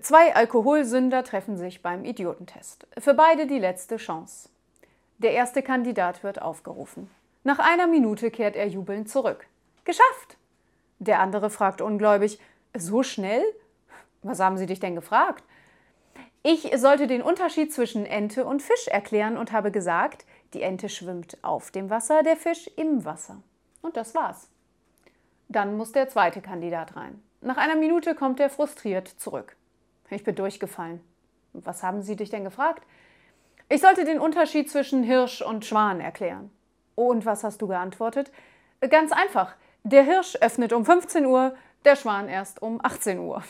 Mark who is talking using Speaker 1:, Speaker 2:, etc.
Speaker 1: Zwei Alkoholsünder treffen sich beim Idiotentest. Für beide die letzte Chance. Der erste Kandidat wird aufgerufen. Nach einer Minute kehrt er jubelnd zurück. Geschafft! Der andere fragt ungläubig: So schnell? Was haben Sie dich denn gefragt? Ich sollte den Unterschied zwischen Ente und Fisch erklären und habe gesagt, die Ente schwimmt auf dem Wasser, der Fisch im Wasser. Und das war's. Dann muss der zweite Kandidat rein. Nach einer Minute kommt er frustriert zurück. Ich bin durchgefallen. Was haben Sie dich denn gefragt? Ich sollte den Unterschied zwischen Hirsch und Schwan erklären. Und was hast du geantwortet? Ganz einfach. Der Hirsch öffnet um 15 Uhr, der Schwan erst um 18 Uhr.